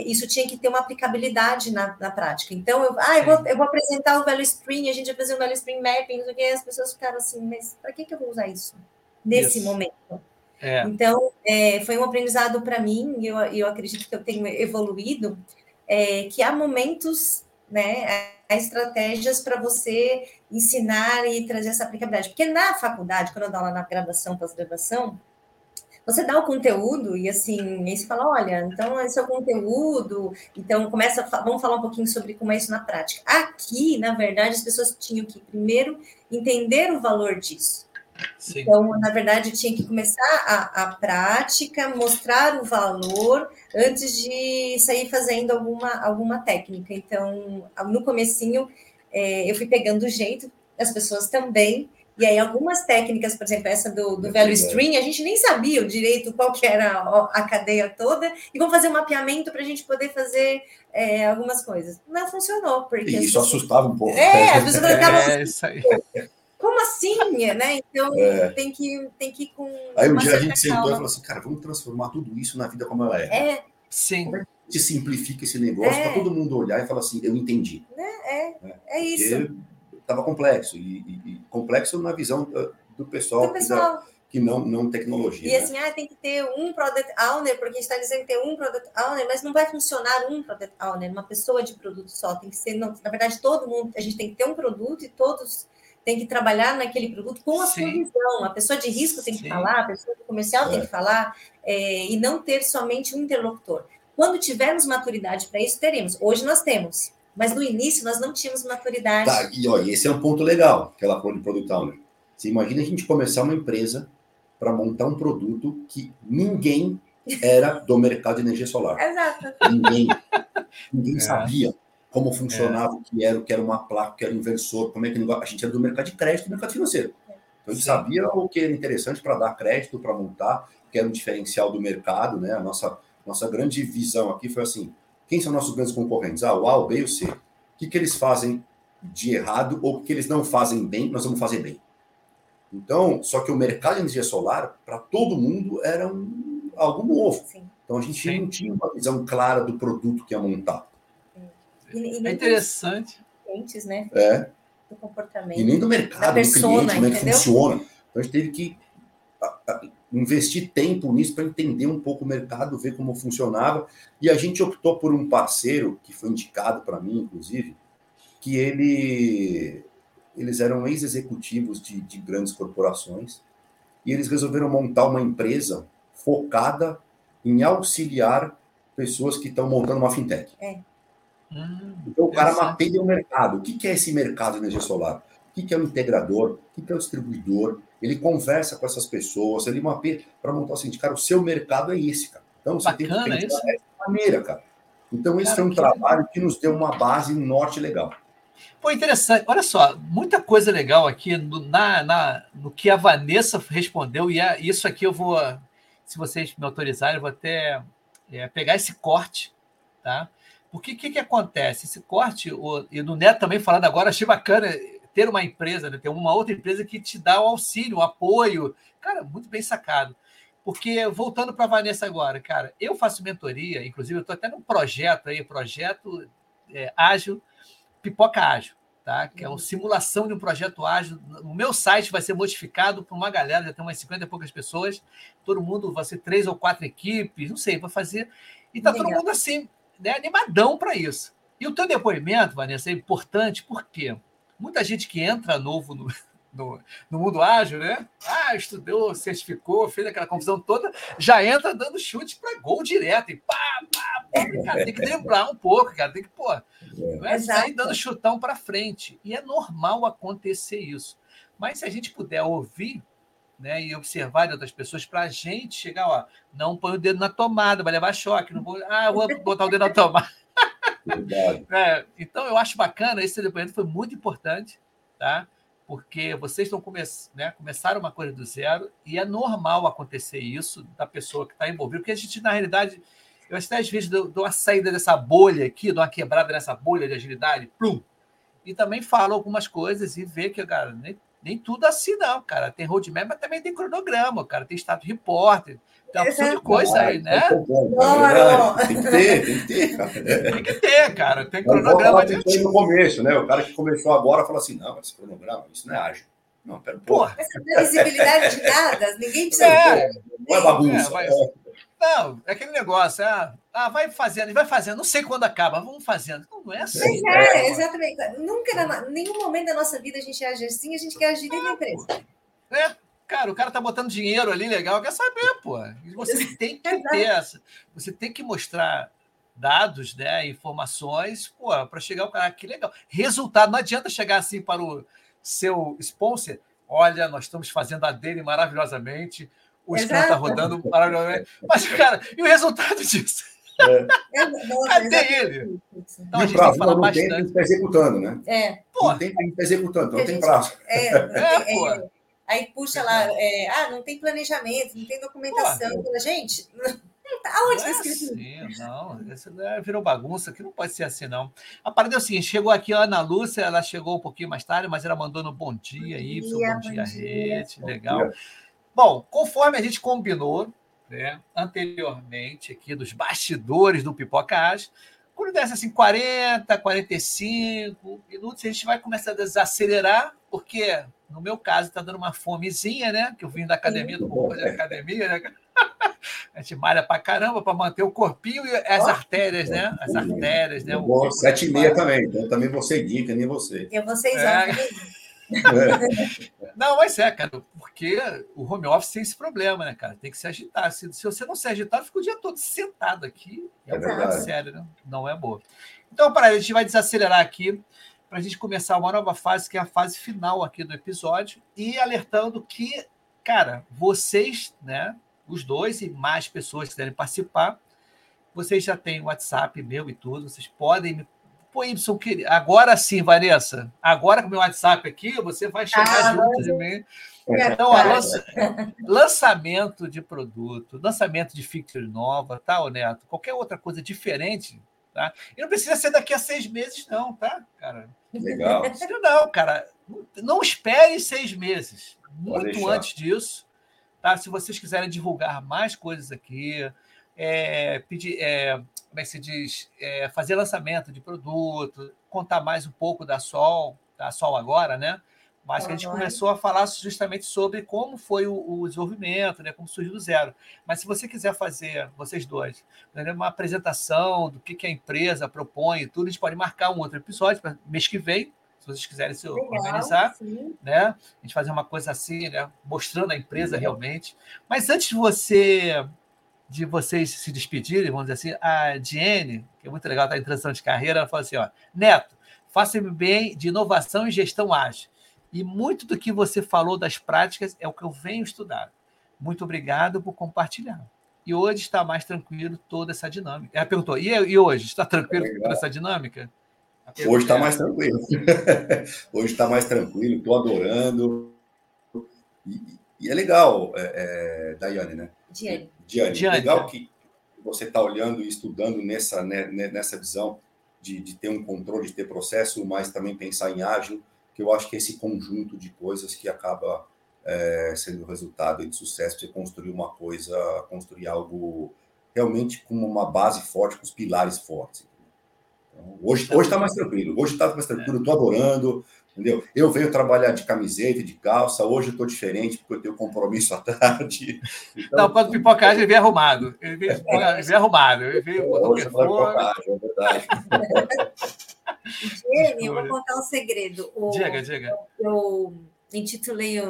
isso tinha que ter uma aplicabilidade na, na prática. Então, eu, ah, eu vou, eu vou, apresentar o Value Stream, a gente vai fazer o Value Stream Mapping, não sei o que, as pessoas ficaram assim, mas para que, que eu vou usar isso nesse isso. momento? É. Então, é, foi um aprendizado para mim, e eu, eu acredito que eu tenho evoluído, é, que há momentos, né, há estratégias para você ensinar e trazer essa aplicabilidade. Porque na faculdade, quando eu dou aula na graduação, pós-graduação, você dá o conteúdo e assim, aí você fala, olha, então esse é o conteúdo, então começa, vamos falar um pouquinho sobre como é isso na prática. Aqui, na verdade, as pessoas tinham que primeiro entender o valor disso. Sim. Então, na verdade, tinha que começar a, a prática, mostrar o valor antes de sair fazendo alguma, alguma técnica. Então, no comecinho, é, eu fui pegando o jeito, as pessoas também, e aí, algumas técnicas, por exemplo, essa do, do velho string, a gente nem sabia o direito qual que era a, cadeia toda, e vamos fazer um mapeamento para a gente poder fazer é, algumas coisas. Não funcionou. Porque e isso assustava um pouco. É, as pessoas *laughs* ficavam é, isso aí. Como assim, né? Então é. tem, que, tem que ir com. Aí um dia a gente sentou e falou assim, cara, vamos transformar tudo isso na vida como ela é. É. Sim. Como é que simplifica esse negócio é. para todo mundo olhar e falar assim, eu entendi. É, é, é, é isso estava complexo, e, e, e, complexo na visão do pessoal, do pessoal. Que, da, que, não, não tecnologia. E né? assim, ah, tem que ter um Product Owner, porque a gente está dizendo que tem um Product Owner, mas não vai funcionar um Product Owner, uma pessoa de produto só, tem que ser, não, na verdade, todo mundo, a gente tem que ter um produto e todos tem que trabalhar naquele produto com a Sim. sua visão. A pessoa de risco tem que Sim. falar, a pessoa comercial é. tem que falar, é, e não ter somente um interlocutor. Quando tivermos maturidade para isso, teremos. Hoje nós temos. Mas no início nós não tínhamos maturidade. Tá, e ó, esse é um ponto legal que ela falou de Product Owner. Você imagina a gente começar uma empresa para montar um produto que ninguém era do mercado de energia solar. Exato. Ninguém. Ninguém é. sabia como funcionava, o que era, o que era uma placa, o que era um inversor, como é que a gente era do mercado de crédito, do mercado financeiro. Então a gente Sim. sabia o que era interessante para dar crédito, para montar, o que era um diferencial do mercado, né? A nossa nossa grande visão aqui foi assim: quem são nossos grandes concorrentes? Ah, o A, o B e o C. O que, que eles fazem de errado ou que eles não fazem bem, nós vamos fazer bem. Então, só que o mercado de energia solar, para todo mundo, era um, algo novo. Sim. Então, a gente Sim. não tinha uma visão clara do produto que ia montar. E, e é interessante. Clientes, né? É. Do comportamento. E nem do mercado, persona, do cliente, como é que funciona. Então, a gente teve que investir tempo nisso para entender um pouco o mercado, ver como funcionava. E a gente optou por um parceiro, que foi indicado para mim, inclusive, que ele, eles eram ex-executivos de, de grandes corporações e eles resolveram montar uma empresa focada em auxiliar pessoas que estão montando uma fintech. É. Hum, então, o cara mapeia o mercado. O que é esse mercado de energia solar? O que é o integrador? O que é o distribuidor? Ele conversa com essas pessoas, ele mapeia para montar o seguinte, cara, o seu mercado é esse, cara. Então, você Bacana tem que pensar dessa maneira, cara. Então, esse cara, foi um que trabalho que nos deu uma base norte legal. Pô, interessante. Olha só, muita coisa legal aqui no, na, na, no que a Vanessa respondeu, e é, isso aqui eu vou, se vocês me autorizarem, eu vou até é, pegar esse corte, tá? Porque o que, que acontece? Esse corte, o, e do Neto também falando agora, achei bacana ter uma empresa, né? ter uma outra empresa que te dá o auxílio, o apoio. Cara, muito bem sacado. Porque, voltando para a Vanessa agora, cara, eu faço mentoria, inclusive eu estou até num projeto aí, projeto é, ágil, pipoca ágil, tá? Que é uma simulação de um projeto ágil. O meu site vai ser modificado para uma galera, já tem umas 50 e poucas pessoas, todo mundo vai ser três ou quatro equipes, não sei, vai fazer. E tá Legal. todo mundo assim, né, animadão para isso. E o teu depoimento, Vanessa, é importante porque muita gente que entra novo no, *laughs* no, no, mundo ágil, né? Ah, estudou, certificou, fez aquela confusão toda, já entra dando chute para gol direto. E pá, pá, pá, cara, tem que driblar um pouco, cara, tem que, pô, não é sair dando chutão para frente. E é normal acontecer isso. Mas se a gente puder ouvir né, e observar de outras pessoas para a gente chegar, ó, não põe o dedo na tomada, vai levar choque, não vou, ah, vou botar o dedo na tomada. É, então eu acho bacana, esse depoimento foi muito importante, tá? Porque vocês estão come né, começaram uma coisa do zero e é normal acontecer isso da pessoa que está envolvida, porque a gente, na realidade, eu até às vezes dou, dou uma saída dessa bolha aqui, dou uma quebrada nessa bolha de agilidade, plum, e também falo algumas coisas e vê que, cara, nem, nem tudo assim, não, cara. Tem roadmap, mas também tem cronograma, cara. Tem status repórter, tem uma opção de coisa aí, né? Tem que ter, tem que ter, cara. Tem que ter, cara. Tem cronograma de. No começo, né? O cara que começou agora fala assim: não, esse cronograma, isso não é ágil. Não, pera, porra. Essa previsibilidade de nada, ninguém precisa. É, não é bagunça. É, mas... é. Não, é aquele negócio, ah, ah, vai fazendo, vai fazendo, não sei quando acaba, vamos fazendo. Não, não é assim. Mas é, é, exatamente. Nunca, na, nenhum momento da nossa vida a gente age assim, a gente quer agir dentro da empresa. É, cara, o cara tá botando dinheiro ali, legal, quer saber, pô. Você *laughs* tem que ter essa, você tem que mostrar dados, né, informações, pô, para chegar o cara, que legal. Resultado, não adianta chegar assim para o seu sponsor, olha, nós estamos fazendo a dele maravilhosamente, o Scrum está rodando maravilhosamente. Mas, cara, e o resultado *laughs* disso? É. Cadê ele? Então, a gente prazo, tem que falar não bastante. Tem, está executando, né? É. Pô. Não tem, tem que estar executando, então não tem prazo. É, é, é, Aí puxa lá, é, ah, não tem planejamento, não tem documentação. Pô. Gente, *laughs* Aonde está escrito assim, Não, isso virou bagunça, que não pode ser assim, não. A parada é o seguinte: chegou aqui a Ana Lúcia, ela chegou um pouquinho mais tarde, mas ela mandou no bom dia, Y, bom dia, bom dia, Rede, legal. Bom, conforme a gente combinou né, anteriormente aqui dos bastidores do Pipoca Ágil, quando desse assim 40, 45 minutos, a gente vai começar a desacelerar, porque no meu caso está dando uma fomezinha, né? Que eu vim da academia, do pouco de academia, né? *laughs* A gente malha pra caramba para manter o corpinho e as artérias, né? As artérias, né? Bom, sete e meia também, então também vou seguir, que nem você. Eu vou seis. É. *laughs* Não, mas é, cara, porque o home office tem esse problema, né, cara? Tem que se agitar. Se, se você não se agitar, fica o dia todo sentado aqui. É, é verdade. sério, né? Não é boa. Então, para a gente vai desacelerar aqui para a gente começar uma nova fase, que é a fase final aqui do episódio, e alertando que, cara, vocês, né, os dois e mais pessoas que quiserem participar, vocês já têm o WhatsApp meu e tudo, vocês podem me Pô, Y, agora sim, Vanessa. Agora com o meu WhatsApp aqui, você vai chegar ah, junto de mim. Então, lança, *laughs* lançamento de produto, lançamento de feature nova, tá, Neto? Qualquer outra coisa diferente, tá? E não precisa ser daqui a seis meses, não, tá, cara? Legal. *laughs* Não, cara, não espere seis meses. Muito antes disso, tá? Se vocês quiserem divulgar mais coisas aqui, é, pedir, é, como é que se diz, é, fazer lançamento de produto, contar mais um pouco da Sol, da Sol agora, né? Mas que a gente começou a falar justamente sobre como foi o, o, desenvolvimento, né? como surgiu do zero. Mas se você quiser fazer, vocês dois, né? uma apresentação do que, que a empresa propõe, tudo, a gente pode marcar um outro episódio para mês que vem, se vocês quiserem se Legal, organizar, sim. né? A gente fazer uma coisa assim, né? Mostrando a empresa realmente. Mas antes de você de vocês se despedirem, vamos dizer assim, a Diene, que é muito legal, está em transição de carreira, ela falou assim: ó, Neto, faça bem de inovação e gestão ágil. E muito do que você falou das práticas é o que eu venho estudar. Muito obrigado por compartilhar. E hoje está mais tranquilo toda essa dinâmica. Ela perguntou: e, e hoje? Está tranquilo é toda essa dinâmica? *laughs* Hoje está mais tranquilo. hoje está mais tranquilo, estou adorando. E, e, é legal, é, é, Daiane, né? Diane. Diane, Diane. legal que você está olhando e estudando nessa, né, nessa visão de, de ter um controle, de ter processo, mas também pensar em ágil que eu acho que é esse conjunto de coisas que acaba é, sendo o resultado de sucesso, você construir uma coisa, construir algo realmente com uma base forte, com os pilares fortes. Então, hoje está mais tranquilo, hoje está mais tranquilo, estou adorando, entendeu? Eu venho trabalhar de camiseta, de calça, hoje eu estou diferente porque eu tenho compromisso à *laughs* tarde. Então, não, quando pipocagem ele vem arrumado, ele vem, ele vem arrumado, ele vem... Hoje é pipocagem, é verdade. *laughs* Jenny, eu vou contar um segredo. O, diga, diga. Eu intitulei,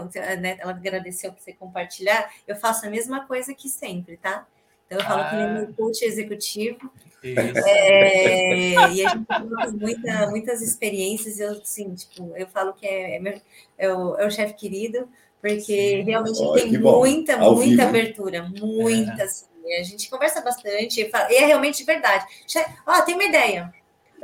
né, ela agradeceu por você compartilhar. Eu faço a mesma coisa que sempre, tá? Então, eu falo ah. que ele é meu coach executivo. É, e a gente tem muita, muitas experiências. Eu, assim, tipo, eu falo que é, é, meu, é o, é o chefe querido, porque Sim. realmente oh, tem muita, Ao muita vivo. abertura, muita. É. Assim, a gente conversa bastante, e é realmente verdade. Ó, oh, tem uma ideia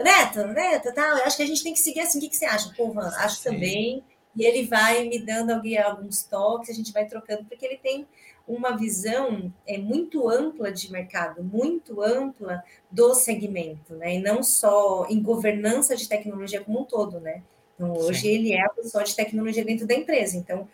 Neto, Neto, tal, eu acho que a gente tem que seguir assim. O que, que você acha? Pô, Van, acho Sim. também. E ele vai me dando alguns toques, a gente vai trocando, porque ele tem uma visão é, muito ampla de mercado, muito ampla do segmento, né? E não só em governança de tecnologia como um todo, né? Então, hoje Sim. ele é a pessoa de tecnologia dentro da empresa. Então,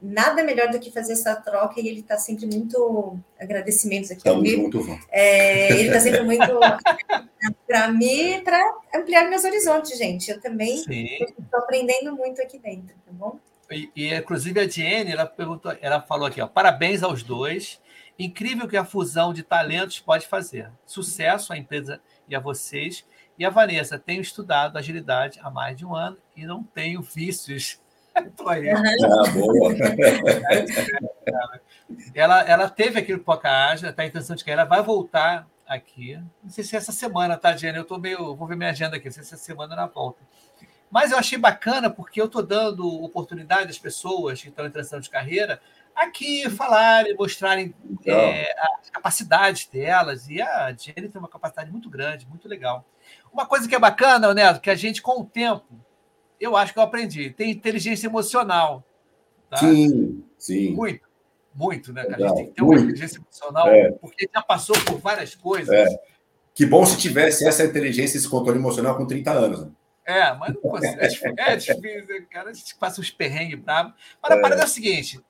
nada melhor do que fazer essa troca e ele está sempre muito agradecimentos aqui. Estamos juntos, é, Ele está sempre muito *laughs* para mim, para ampliar meus horizontes, gente. Eu também estou aprendendo muito aqui dentro, tá bom? E, e inclusive a Diene, ela perguntou, ela falou aqui, ó, parabéns aos dois. Incrível que a fusão de talentos pode fazer. Sucesso à empresa e a vocês. E a Vanessa, tenho estudado agilidade há mais de um ano e não tenho vícios *laughs* ah, boa. *laughs* ela, ela teve aqui no Pocaja, está em intenção de que ela vai voltar aqui. Não sei se é essa semana, tá, Diana? Eu tô meio. Vou ver minha agenda aqui, não sei se é essa semana na volta. Mas eu achei bacana porque eu estou dando oportunidade às pessoas que estão em transição de carreira aqui falarem, mostrarem é, as capacidades delas. E a Jenny tem uma capacidade muito grande, muito legal. Uma coisa que é bacana, Neto, que a gente, com o tempo, eu acho que eu aprendi. Tem inteligência emocional. Tá? Sim, sim. Muito, muito, né? A gente tem que ter uma inteligência emocional, é. porque já passou por várias coisas. É. Que bom se tivesse essa inteligência, esse controle emocional com 30 anos. Né? É, mas não consigo. É difícil, é difícil, cara. A gente passa uns perrengues bravos. Mas a é. parada é a seguinte: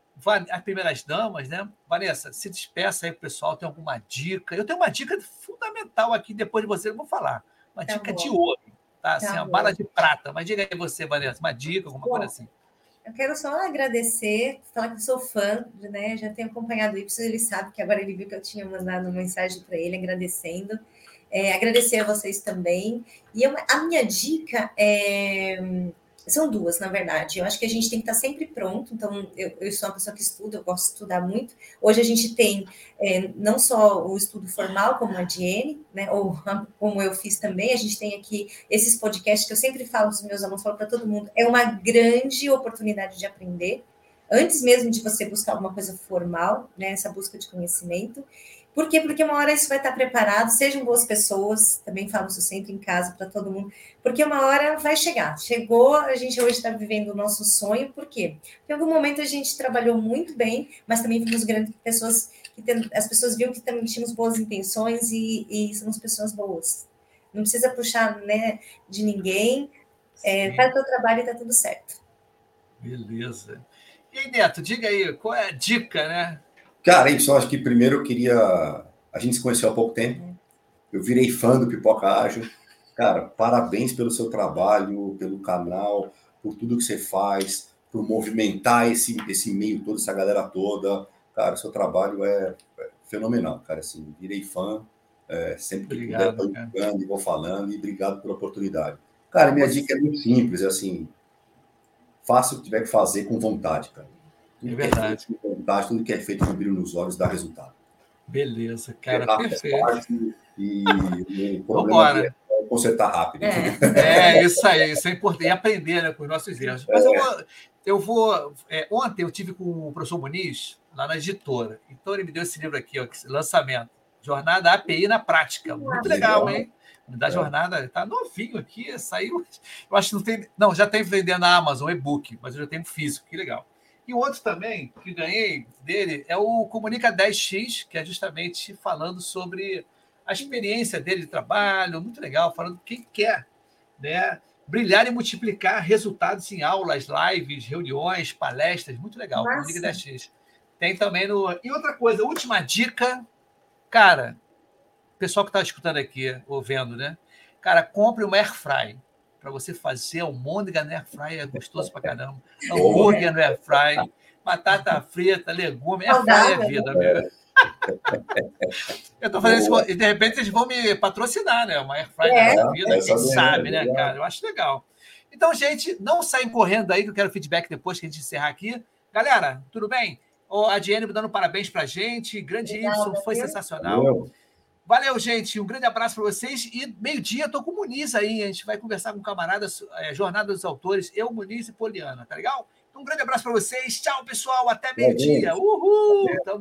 as primeiras damas, né? Vanessa, se despeça aí, pessoal. Tem alguma dica? Eu tenho uma dica fundamental aqui, depois de você, eu vou falar. Uma tá dica bom. de ouro tá? Assim, tá uma bala de prata. Mas diga aí você, Vanessa, uma dica, alguma Bom, coisa assim. Eu quero só agradecer, falar que sou fã, né? Já tenho acompanhado o Y, ele sabe que agora ele viu que eu tinha mandado uma mensagem para ele agradecendo. É, agradecer a vocês também. E eu, a minha dica é são duas, na verdade. Eu acho que a gente tem que estar sempre pronto. Então, eu, eu sou uma pessoa que estuda, eu gosto de estudar muito. Hoje a gente tem é, não só o estudo formal, como a Diene, né, ou como eu fiz também, a gente tem aqui esses podcasts que eu sempre falo para os meus alunos, falo para todo mundo, é uma grande oportunidade de aprender, antes mesmo de você buscar alguma coisa formal, né, essa busca de conhecimento. Por quê? Porque uma hora isso vai estar preparado, sejam boas pessoas, também falo isso sempre em casa para todo mundo, porque uma hora vai chegar. Chegou, a gente hoje está vivendo o nosso sonho, por quê? Porque em algum momento a gente trabalhou muito bem, mas também fomos grandes pessoas, que tem, as pessoas viram que também tínhamos boas intenções e, e somos pessoas boas. Não precisa puxar né, de ninguém, É, faz o teu trabalho e tá tudo certo. Beleza. E aí, Neto, diga aí, qual é a dica, né? Cara, só acho que primeiro eu queria. A gente se conheceu há pouco tempo. Eu virei fã do Pipoca Ágil. Cara, parabéns pelo seu trabalho, pelo canal, por tudo que você faz, por movimentar esse, esse meio todo, essa galera toda. Cara, seu trabalho é, é fenomenal, cara. Assim, virei fã. É, sempre que obrigado, puder, estou jogando e vou falando, e obrigado pela oportunidade. Cara, minha dica é muito simples, é assim, faça o que tiver que fazer com vontade, cara. É verdade. É vontade, tudo que é feito com brilho nos olhos dá resultado. Beleza, cara, perfeito. E o *laughs* problema é consertar rápido. É. é, *laughs* isso aí, isso é importante. E aprender né, com os nossos erros. Mas eu vou. Eu vou é, ontem eu tive com o professor Muniz, lá na editora. Então ele me deu esse livro aqui, ó, lançamento. Jornada API na prática. Muito legal, hein? Da é. jornada, tá novinho aqui, saiu. Eu acho que não tem. Não, já tem vendendo na Amazon, e-book, mas eu já tenho físico, que legal. E o outro também que ganhei dele é o Comunica 10X, que é justamente falando sobre a experiência dele de trabalho, muito legal, falando quem quer né, brilhar e multiplicar resultados em aulas, lives, reuniões, palestras, muito legal. Nossa. Comunica 10X. Tem também no. E outra coisa, última dica, cara, pessoal que está escutando aqui, ou vendo, né? Cara, compre uma air fry para você fazer almôndega no air fry, é gostoso para caramba. *laughs* Hambúrguer no air fry, batata frita, legume, air fry é vida, amigo. *laughs* Eu estou fazendo isso, e de repente eles vão me patrocinar, né? Uma air fry é, da vida, quem sabe, né, cara? Eu acho legal. Então, gente, não saem correndo aí, que eu quero feedback depois que a gente encerrar aqui. Galera, tudo bem? A Diane dando parabéns para a gente. Grande Legal, Y, foi sensacional. Valeu. Valeu, gente. Um grande abraço para vocês. E meio-dia estou com o Muniz aí. A gente vai conversar com camaradas, é, Jornada dos Autores, eu, Muniz e Poliana, tá legal? Então, um grande abraço para vocês. Tchau, pessoal. Até meio-dia. Uhul! Tamo